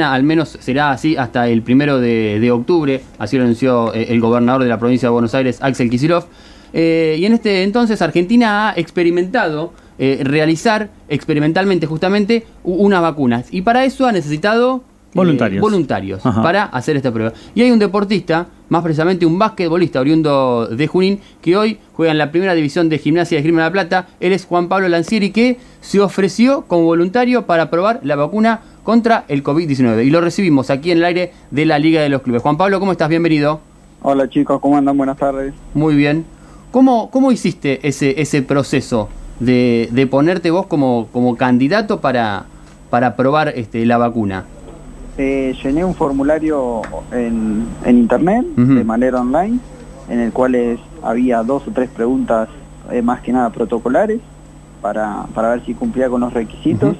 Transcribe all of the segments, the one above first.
al menos será así hasta el primero de, octubre, así lo anunció eh, el gobernador de la provincia de Buenos Aires, Axel Kicillof. Eh, y en este entonces Argentina ha experimentado eh, realizar experimentalmente justamente unas vacunas. Y para eso ha necesitado voluntarios, voluntarios para hacer esta prueba. Y hay un deportista, más precisamente un basquetbolista oriundo de Junín, que hoy juega en la primera división de gimnasia de Grima de la Plata. Él es Juan Pablo Lancieri, que se ofreció como voluntario para probar la vacuna contra el COVID-19. Y lo recibimos aquí en el aire de la Liga de los Clubes. Juan Pablo, ¿cómo estás? Bienvenido. Hola chicos, ¿cómo andan? Buenas tardes. Muy bien. ¿Cómo, cómo hiciste ese, ese proceso de, de ponerte vos como, como candidato para, para probar este, la vacuna? Eh, llené un formulario en, en internet, de manera online, en el cual había dos o tres preguntas eh, más que nada protocolares para, para ver si cumplía con los requisitos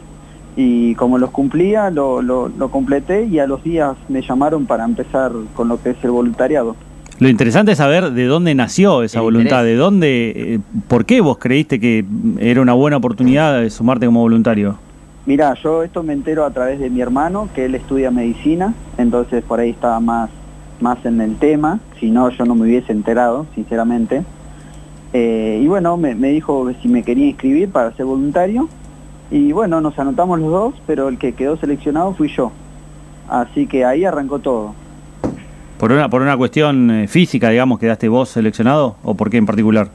y como los cumplía lo, lo, completé y a los días me llamaron para empezar con lo que es el voluntariado. Lo interesante es saber de dónde nació esa voluntad, de dónde, eh, por qué vos creíste que era una buena oportunidad de sumarte como voluntario. Mira, yo esto me entero a través de mi hermano, que él estudia medicina, entonces por ahí estaba más, más en el tema, si no yo no me hubiese enterado, sinceramente. Eh, y bueno, me, me dijo si me quería inscribir para ser voluntario, y bueno, nos anotamos los dos, pero el que quedó seleccionado fui yo. Así que ahí arrancó todo. ¿Por una, por una cuestión eh, física, digamos, quedaste vos seleccionado o por qué en particular?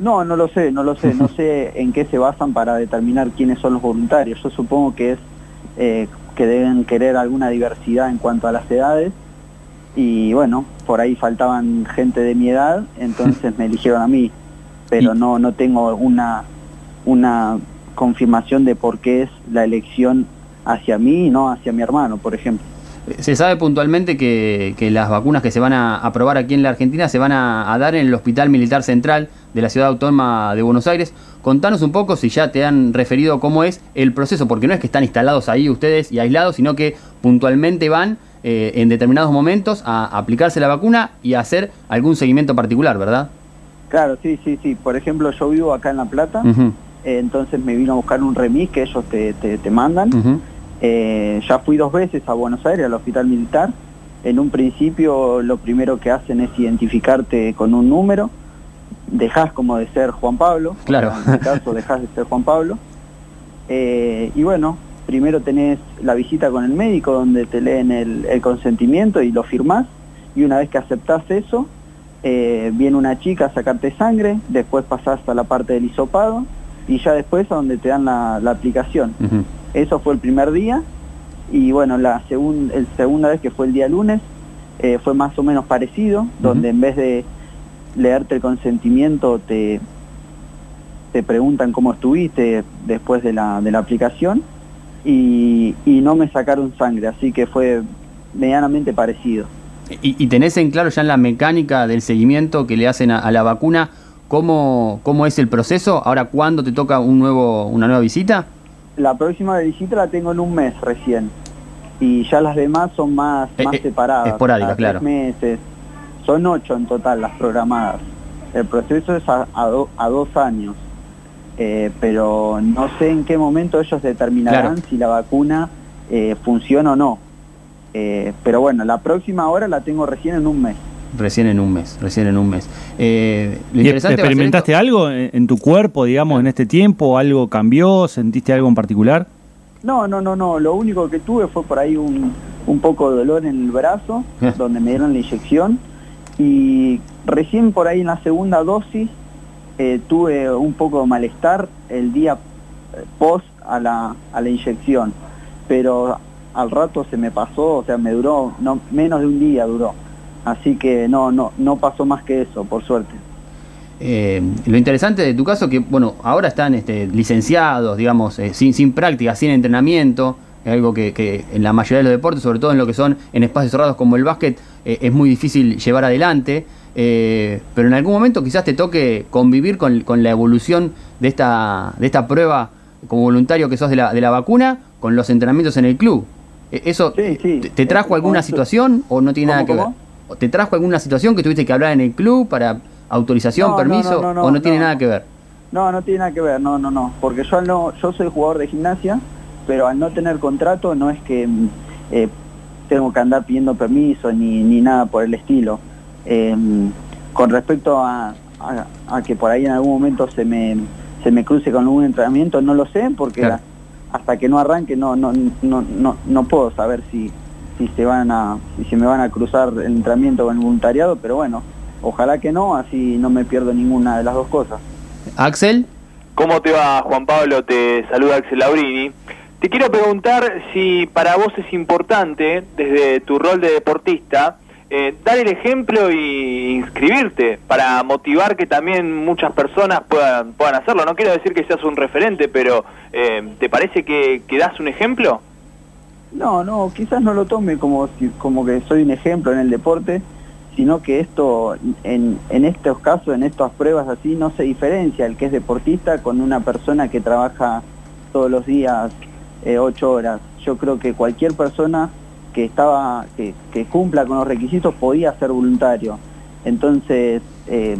No, no lo sé, no lo sé. No sé en qué se basan para determinar quiénes son los voluntarios. Yo supongo que es eh, que deben querer alguna diversidad en cuanto a las edades. Y bueno, por ahí faltaban gente de mi edad, entonces me eligieron a mí. Pero no, no tengo una, una confirmación de por qué es la elección hacia mí y no hacia mi hermano, por ejemplo. Se sabe puntualmente que, las vacunas que se van a aprobar aquí en la Argentina se van a, dar en el Hospital Militar Central de la Ciudad Autónoma de Buenos Aires. Contanos un poco si ya te han referido cómo es el proceso, porque no es que están instalados ahí ustedes y aislados, sino que puntualmente van eh, en determinados momentos a aplicarse la vacuna y a hacer algún seguimiento particular, ¿verdad? Claro, sí, sí, sí. Por ejemplo, yo vivo acá en La Plata. Eh, entonces me vino a buscar un remis que ellos te, te, mandan. Eh, ya fui dos veces a Buenos Aires, al hospital militar. En un principio lo primero que hacen es identificarte con un número. Dejas como de ser Juan Pablo. Claro. En este caso dejas de ser Juan Pablo. Eh, y bueno, primero tenés la visita con el médico donde te leen el, el consentimiento y lo firmás. Y una vez que aceptás eso, viene una chica a sacarte sangre, después pasás a la parte del hisopado y ya después a donde te dan la, aplicación. Eso fue el primer día y bueno, la segunda vez que fue el día lunes eh, fue más o menos parecido, donde en vez de leerte el consentimiento te, te preguntan cómo estuviste después de la, de la aplicación y, y no me sacaron sangre, así que fue medianamente parecido. ¿Y, tenés en claro ya en la mecánica del seguimiento que le hacen a la vacuna ¿Cómo, ¿Cómo es el proceso? Ahora, ¿cuándo te toca un nuevo, una nueva visita? La próxima visita la tengo en un mes recién. Y ya las demás son más, eh, más eh, separadas. Esporádicas, claro. meses. Son ocho en total las programadas. El proceso es a, a, dos años. Eh, pero no sé en qué momento ellos determinarán si la vacuna funciona o no. pero bueno, la próxima hora la tengo recién en un mes. Recién en un mes, recién en un mes. Eh, ¿Experimentaste algo en, tu cuerpo, digamos, en este tiempo? ¿Algo cambió? ¿Sentiste algo en particular? No, no, no, no. Lo único que tuve fue por ahí un, un poco de dolor en el brazo, donde me dieron la inyección. Y recién por ahí en la segunda dosis eh, tuve un poco de malestar el día eh, post a la, a la inyección. Pero al rato se me pasó, o sea, me duró, no, menos de un día duró. Así que no, no, no pasó más que eso, por suerte. Eh, lo interesante de tu caso que, bueno, ahora están este, licenciados, digamos, eh, sin, sin práctica, sin entrenamiento, es algo que, en la mayoría de los deportes, sobre todo en lo que son en espacios cerrados como el básquet, eh, es muy difícil llevar adelante, pero en algún momento quizás te toque convivir con, la evolución de esta, de esta prueba como voluntario que sos de la, de la vacuna con los entrenamientos en el club. ¿Eso te trajo alguna situación o no tiene nada que ver? ¿Te trajo alguna situación que tuviste que hablar en el club para autorización, permiso o no tiene nada que ver? No, no tiene nada que ver, no, no, no, porque yo no, yo soy jugador de gimnasia, pero al no tener contrato no es que eh, tengo que andar pidiendo permiso ni, ni nada por el estilo. Em, con respecto a, a, que por ahí en algún momento se me, se me cruce con algún entrenamiento, no lo sé, porque hasta que no arranque no, no, no, no, no puedo saber si, si se van a, si se me van a cruzar el entrenamiento con el voluntariado, pero bueno, ojalá que no, así no me pierdo ninguna de las dos cosas. Axel. ¿Cómo te va, Juan Pablo? Te saluda Axel Laurini. Te quiero preguntar si para vos es importante, desde tu rol de deportista, eh, dar el ejemplo y inscribirte para motivar que también muchas personas puedan, puedan hacerlo. No quiero decir que seas un referente, pero eh, ¿te parece que, que, das un ejemplo? No, no, quizás no lo tome como, como que soy un ejemplo en el deporte, sino que esto, en, estos casos, en estas pruebas así, no se diferencia el que es deportista con una persona que trabaja todos los días eh, ocho horas. Yo creo que cualquier persona que estaba que, cumpla con los requisitos podía ser voluntario. Entonces, eh,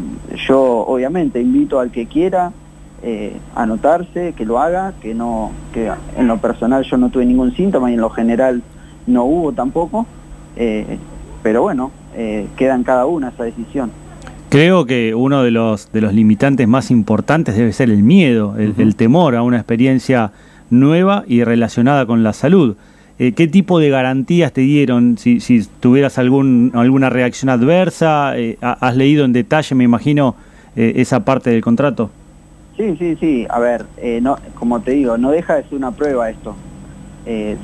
yo obviamente invito al que quiera eh, anotarse, que lo haga, que no, que en lo personal yo no tuve ningún síntoma y en lo general no hubo tampoco, pero bueno, queda en cada una esa decisión. Creo que uno de los, de los limitantes más importantes debe ser el miedo, el temor a una experiencia nueva y relacionada con la salud. Eh, ¿Qué tipo de garantías te dieron si, si tuvieras algún, alguna reacción adversa? Eh, ¿Has leído en detalle, me imagino, eh, esa parte del contrato? Sí, sí, sí. A ver, no, como te digo, no deja de ser una prueba esto.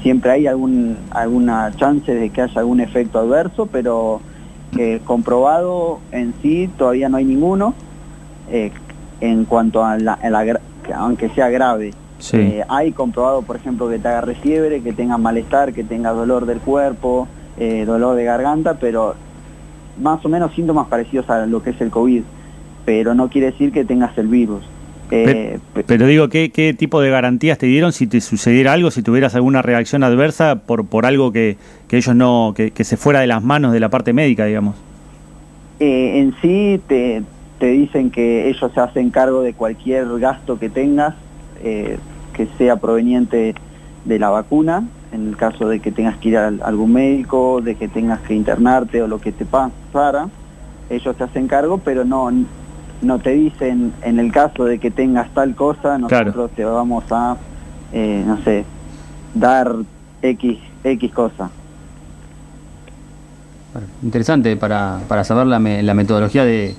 siempre hay algún, alguna chance de que haya algún efecto adverso, pero comprobado en sí todavía no hay ninguno en cuanto a la, aunque sea grave. Eh, hay comprobado, por ejemplo, que te agarre fiebre, que tengas malestar, que tengas dolor del cuerpo, eh, dolor de garganta, pero más o menos síntomas parecidos a lo que es el COVID, pero no quiere decir que tengas el virus. Eh, pero, digo, ¿qué, tipo de garantías te dieron si te sucediera algo, si tuvieras alguna reacción adversa por, por algo que, ellos no, que, se fuera de las manos de la parte médica, digamos? en sí te, te dicen que ellos se hacen cargo de cualquier gasto que tengas eh, que sea proveniente de la vacuna, en el caso de que tengas que ir a algún médico, de que tengas que internarte o lo que te pasara, ellos te hacen cargo, pero no, no te dicen en el caso de que tengas tal cosa, nosotros te vamos a, eh, no sé, dar X, X cosa. Interesante para, para saber la metodología de,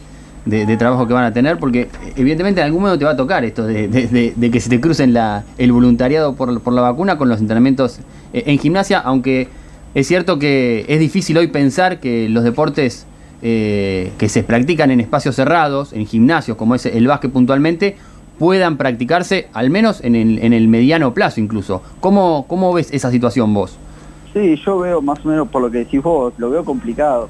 de, trabajo que van a tener, porque evidentemente en algún momento te va a tocar esto de, que se te crucen la, el voluntariado por, por, la vacuna con los entrenamientos eh, en gimnasia, aunque es cierto que es difícil hoy pensar que los deportes eh, que se practican en espacios cerrados, en gimnasios, como es el básquet puntualmente, puedan practicarse al menos en el, en el mediano plazo incluso. ¿Cómo, ¿Cómo ves esa situación vos? Sí, yo veo más o menos por lo que decís vos, lo veo complicado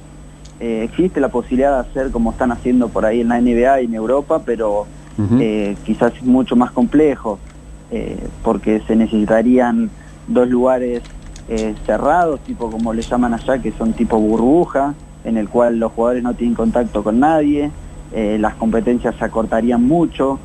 eh, existe la posibilidad de hacer como están haciendo por ahí en la NBA y en Europa, pero eh, quizás es mucho más complejo, eh, porque se necesitarían dos lugares cerrados, tipo como le llaman allá, que son tipo burbuja, en el cual los jugadores no tienen contacto con nadie, las competencias se acortarían mucho,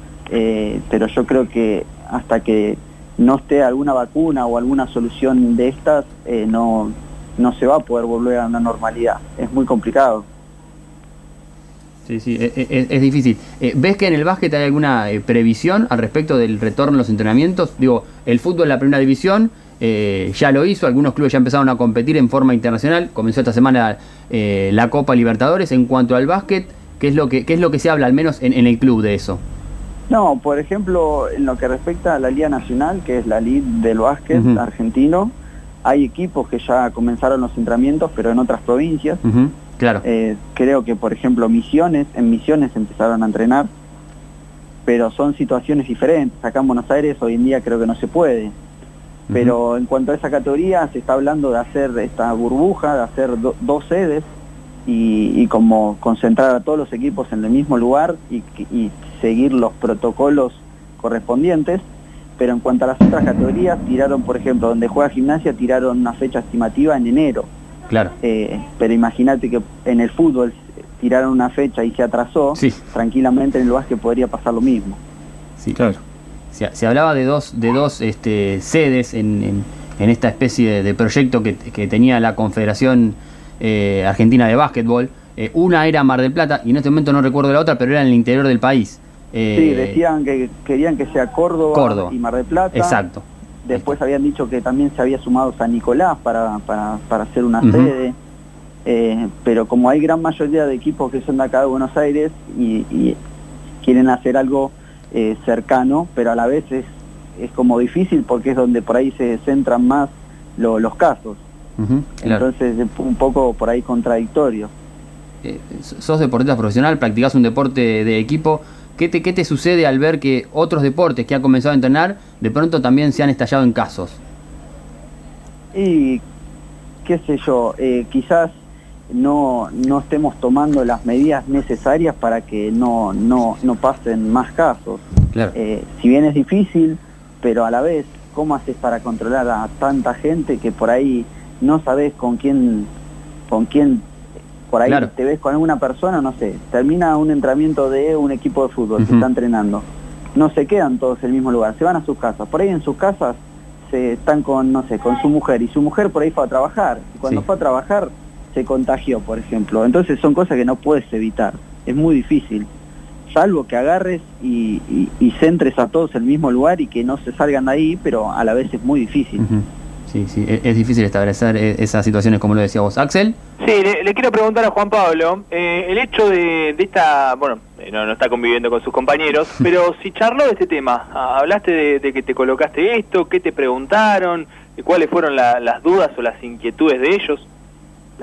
pero yo creo que hasta que no esté alguna vacuna o alguna solución de estas, no, no se va a poder volver a una normalidad. Es muy complicado. Sí, sí, e, e, es, difícil. Eh, ¿Ves que en el básquet hay alguna eh, previsión al respecto del retorno a los entrenamientos? Digo, el fútbol en la primera división eh, ya lo hizo, algunos clubes ya empezaron a competir en forma internacional, comenzó esta semana la Copa Libertadores. En cuanto al básquet, ¿qué es lo que, qué es lo que se habla al menos en, el club de eso? No, por ejemplo, en lo que respecta a la Liga Nacional, que es la Liga del básquet argentino, hay equipos que ya comenzaron los entrenamientos, pero en otras provincias. Claro. Eh, creo que, por ejemplo, Misiones, en Misiones empezaron a entrenar, pero son situaciones diferentes. Acá en Buenos Aires hoy en día creo que no se puede. Pero en cuanto a esa categoría, se está hablando de hacer esta burbuja, de hacer dos sedes y, como concentrar a todos los equipos en el mismo lugar y seguir los protocolos correspondientes pero en cuanto a las otras categorías, tiraron, por ejemplo, donde juega gimnasia, tiraron una fecha estimativa en enero. Claro. Eh, pero imagínate que en el fútbol tiraron una fecha y se atrasó, tranquilamente en el básquet podría pasar lo mismo. Sí, claro. Se, hablaba de dos, de dos este, sedes en, en esta especie de proyecto que, tenía la Confederación eh, Argentina de Básquetbol. Eh, una era Mar del Plata y en este momento no recuerdo la otra, pero era en el interior del país. Eh, sí, decían que querían que sea Córdoba, y Mar del Plata. Exacto. Después habían dicho que también se había sumado San Nicolás para, para, para hacer una sede. pero como hay gran mayoría de equipos que son de acá de Buenos Aires y, quieren hacer algo cercano, pero a la vez es es como difícil porque es donde por ahí se centran más los casos. Entonces es un poco por ahí contradictorio. Eh, sos deportista profesional, practicás un deporte de equipo. ¿Qué te, ¿Qué te sucede al ver que otros deportes que han comenzado a entrenar de pronto también se han estallado en casos? Y qué sé yo, eh, quizás no, no estemos tomando las medidas necesarias para que no, no, no pasen más casos. Eh, si bien es difícil, pero a la vez, ¿cómo haces para controlar a tanta gente que por ahí no sabes con quién, con quién, por ahí te ves con alguna persona, no sé, termina un entrenamiento de un equipo de fútbol, se está entrenando, no se quedan todos en el mismo lugar, se van a sus casas, por ahí en sus casas se están con, no sé, con su mujer, y su mujer por ahí fue a trabajar, y cuando fue a trabajar se contagió, por ejemplo, entonces son cosas que no puedes evitar, es muy difícil salvo que agarres y, centres a todos en el mismo lugar y que no se salgan de ahí, pero a la vez es muy difícil. Sí, sí, e-, es, difícil establecer e-, esas situaciones como lo decía vos. Axel. Sí, le, quiero preguntar a Juan Pablo, eh, el hecho de, esta, bueno, eh, no, no, está conviviendo con sus compañeros, pero si charló de este tema, ah, hablaste de, que te colocaste esto, qué te preguntaron, cuáles fueron las dudas o las inquietudes de ellos.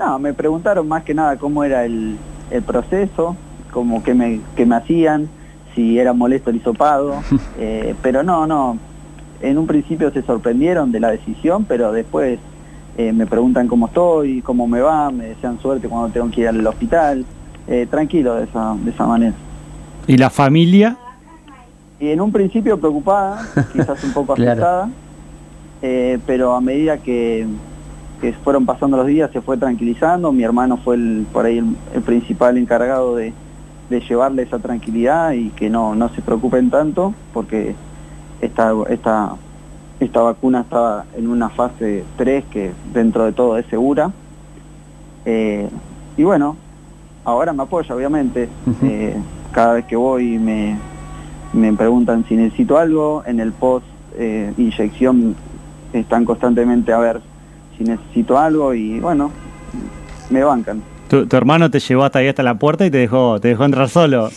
No, me preguntaron más que nada cómo era el, el proceso, como que me, que me hacían, si era molesto el hisopado, eh, pero no, no, en un principio se sorprendieron de la decisión, pero después eh, me preguntan cómo estoy, cómo me va, me desean suerte cuando tengo que ir al hospital, eh, tranquilo de esa, de esa manera. ¿Y la familia? Y en un principio preocupada, quizás un poco asustada, pero a medida que, que fueron pasando los días se fue tranquilizando, mi hermano fue el, por ahí el principal encargado de, de llevarle esa tranquilidad y que no, no se preocupen tanto porque esta, esta, esta vacuna estaba en una fase 3 que dentro de todo es segura. Eh, y bueno, ahora me apoya obviamente. Eh, cada vez que voy me, me preguntan si necesito algo. En el post eh, inyección están constantemente a ver si necesito algo y bueno, me bancan. Tu, hermano te llevó hasta ahí hasta la puerta y te dejó, te dejó entrar solo.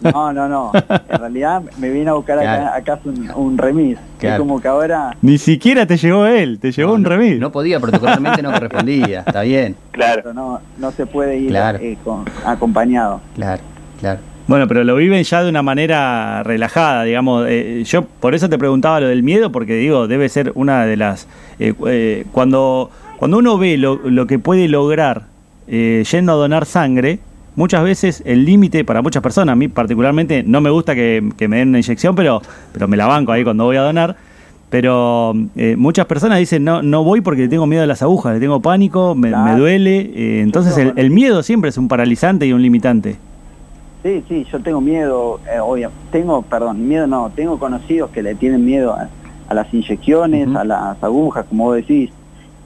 No, no, no. En realidad me vine a buscar acá, un, remis. Es como que ahora. Ni siquiera te llevó él, te llevó un remis. No podía, protocolarmente no correspondía. Está bien. Claro. no, no se puede ir eh, acompañado. Claro, claro. Bueno, pero lo viven ya de una manera relajada, digamos. Eh, yo por eso te preguntaba lo del miedo, porque digo, debe ser una de las. Eh, cuando, cuando uno ve lo, lo que puede lograr eh, yendo a donar sangre, muchas veces el límite para muchas personas, a mí particularmente no me gusta que, me den una inyección, pero, pero me la banco ahí cuando voy a donar. Pero eh, muchas personas dicen, no, no voy porque tengo miedo a las agujas, le tengo pánico, me, duele. Eh, entonces el, miedo siempre es un paralizante y un limitante. Sí, sí, yo tengo miedo, obvio, tengo, perdón, miedo no, tengo conocidos que le tienen miedo a, las inyecciones, a las agujas, como vos decís.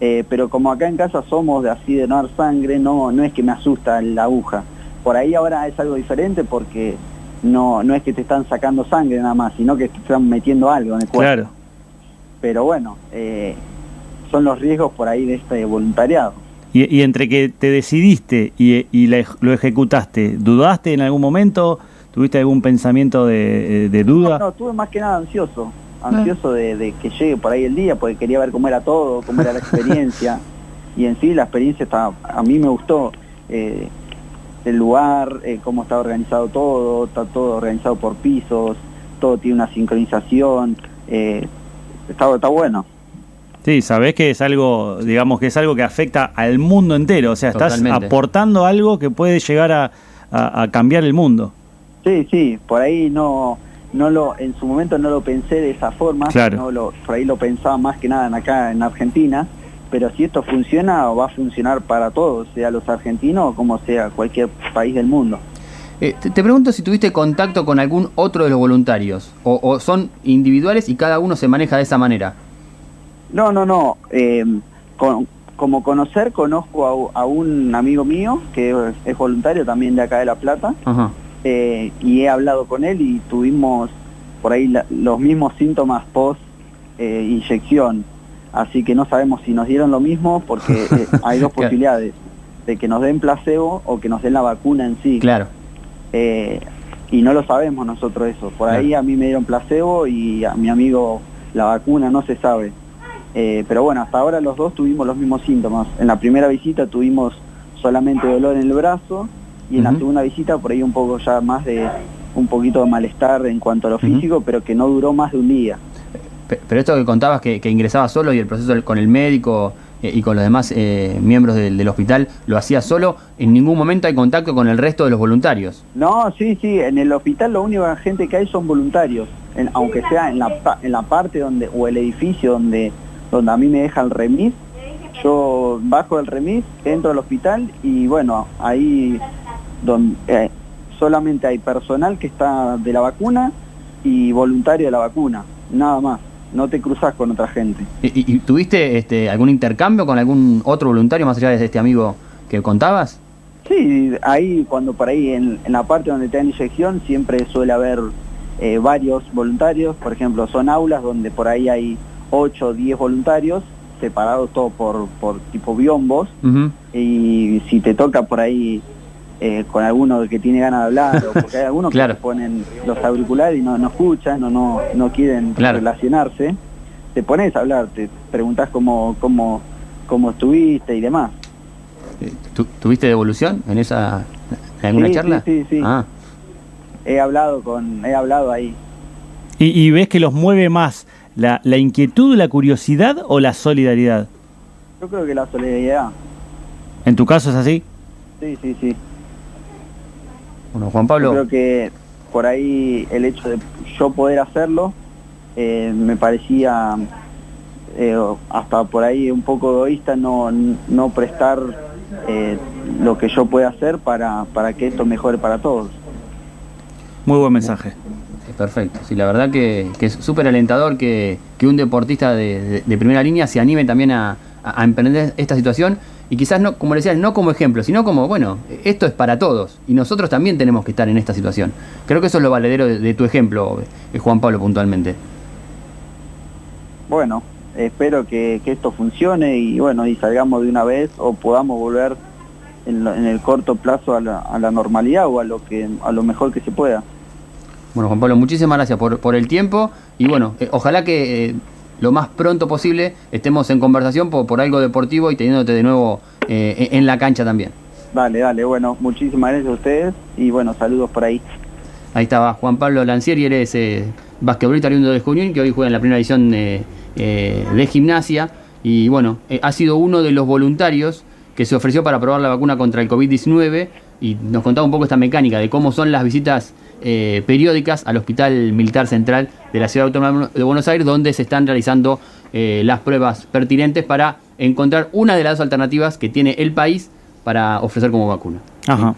Eh, pero como acá en casa somos de así de no dar sangre, no, no es que me asusta la aguja. Por ahí ahora es algo diferente porque no, no es que te están sacando sangre nada más, sino que te están metiendo algo en el cuerpo. Claro. Pero bueno, eh, son los riesgos por ahí de este voluntariado. Y, entre que te decidiste y, lo ejecutaste, ¿dudaste en algún momento? ¿Tuviste algún pensamiento de, de duda? No, no, estuve más que nada ansioso ansioso de, que llegue por ahí el día, porque quería ver cómo era todo, cómo era la experiencia. y en sí la experiencia está, a mí me gustó eh, el lugar, eh, cómo está organizado todo, está todo organizado por pisos, todo tiene una sincronización, eh, está, está bueno. Sí, sabés que es algo, digamos que es algo que afecta al mundo entero, o sea, estás aportando algo que puede llegar a, a cambiar el mundo. Sí, sí, por ahí no, no lo en su momento no lo pensé de esa forma, no lo, por ahí lo pensaba más que nada en acá en Argentina, pero si esto funciona va a funcionar para todos, sea los argentinos o como sea cualquier país del mundo. Eh, te, pregunto si tuviste contacto con algún otro de los voluntarios, o, son individuales y cada uno se maneja de esa manera. No, no, no. eh, con- como conocer, conozco a, a un amigo mío que es, es voluntario también de acá de La Plata Ajá. eh, y he hablado con él y tuvimos por ahí la- los mismos síntomas post eh, inyección. Así que no sabemos si nos dieron lo mismo porque eh, hay dos posibilidades, de que nos den placebo o que nos den la vacuna en sí. Claro. Y no lo sabemos nosotros eso. Por ahí a mí me dieron placebo y a mi amigo la vacuna no se sabe. Eh, pero bueno, hasta ahora los dos tuvimos los mismos síntomas. En la primera visita tuvimos solamente dolor en el brazo y en la Ujú. segunda visita por ahí un poco ya más de un poquito de malestar en cuanto a lo físico, pero que no duró más de un día. Pe- Pero esto que contabas que, que ingresaba solo y el proceso con el médico eh, y con los demás eh, miembros del, del hospital lo hacía solo, en ningún momento hay contacto con el resto de los voluntarios. No, sí, sí, en el hospital lo único gente que hay son voluntarios, en- aunque sea en la, en la parte donde, o el edificio donde, donde a mí me deja el remis, yo bajo del remis, entro al hospital y bueno, ahí donde, eh, solamente hay personal que está de la vacuna y voluntario de la vacuna, nada más, no te cruzas con otra gente. ¿Y, y- y tuviste este, algún intercambio con algún otro voluntario más allá de este amigo que contabas? Sí, ahí cuando por ahí en, en la parte donde te dan inyección siempre suele haber eh, varios voluntarios, por ejemplo son aulas donde por ahí hay 8 o 10 voluntarios separados todos por, por tipo biombos y si te toca por ahí eh, con alguno que tiene ganas de hablar o porque hay algunos Claro. que se ponen los auriculares y no, no escuchan o no, no quieren Claro. relacionarse, te pones a hablar, te preguntas cómo, cómo, cómo estuviste y demás. Eh, ¿tu- ¿Tuviste devolución en esa en alguna Sí, charla? sí, sí, sí. Ah, He hablado con, he hablado ahí. ¿Y, y ves que los mueve más la, la inquietud, la curiosidad o la solidaridad? Yo creo que la solidaridad, ¿En tu caso es así? sí, sí, sí. bueno, Juan Yo Pablo. creo que por ahí el hecho de yo poder hacerlo eh, me parecía eh, hasta por ahí un poco egoísta no, no prestar eh, lo que yo pueda hacer para, para que esto mejore para todos. Muy buen mensaje. Perfecto, sí, la verdad que, que es súper alentador que, un deportista de, primera línea se anime también a, emprender esta situación y quizás no, como le decías, no como ejemplo, sino como, bueno, esto es para todos y nosotros también tenemos que estar en esta situación. Creo que eso es lo valedero de, tu ejemplo, eh, Juan Pablo, puntualmente. Bueno, espero que, esto funcione y bueno, y salgamos de una vez o podamos volver en el corto plazo a la, a la normalidad o a lo que a lo mejor que se pueda. Bueno, Juan Pablo, muchísimas gracias por, por el tiempo y bueno, eh, ojalá que eh, lo más pronto posible estemos en conversación por, por algo deportivo y teniéndote de nuevo eh, en la cancha también. Dale, dale, bueno, muchísimas gracias a ustedes y bueno, saludos por ahí. Ahí estaba Juan Pablo Lancieri, eres eh, basquetbolista oriundo de Junín, que hoy juega en la primera edición de, eh, de gimnasia. Y bueno, ha sido uno de los voluntarios que se ofreció para probar la vacuna contra el COVID-19 y nos contaba un poco esta mecánica de cómo son las visitas eh, periódicas al Hospital Militar Central de la Ciudad Autónoma de Buenos Aires, donde se están realizando eh, las pruebas pertinentes para encontrar una de las alternativas que tiene el país para ofrecer como vacuna. Ajá.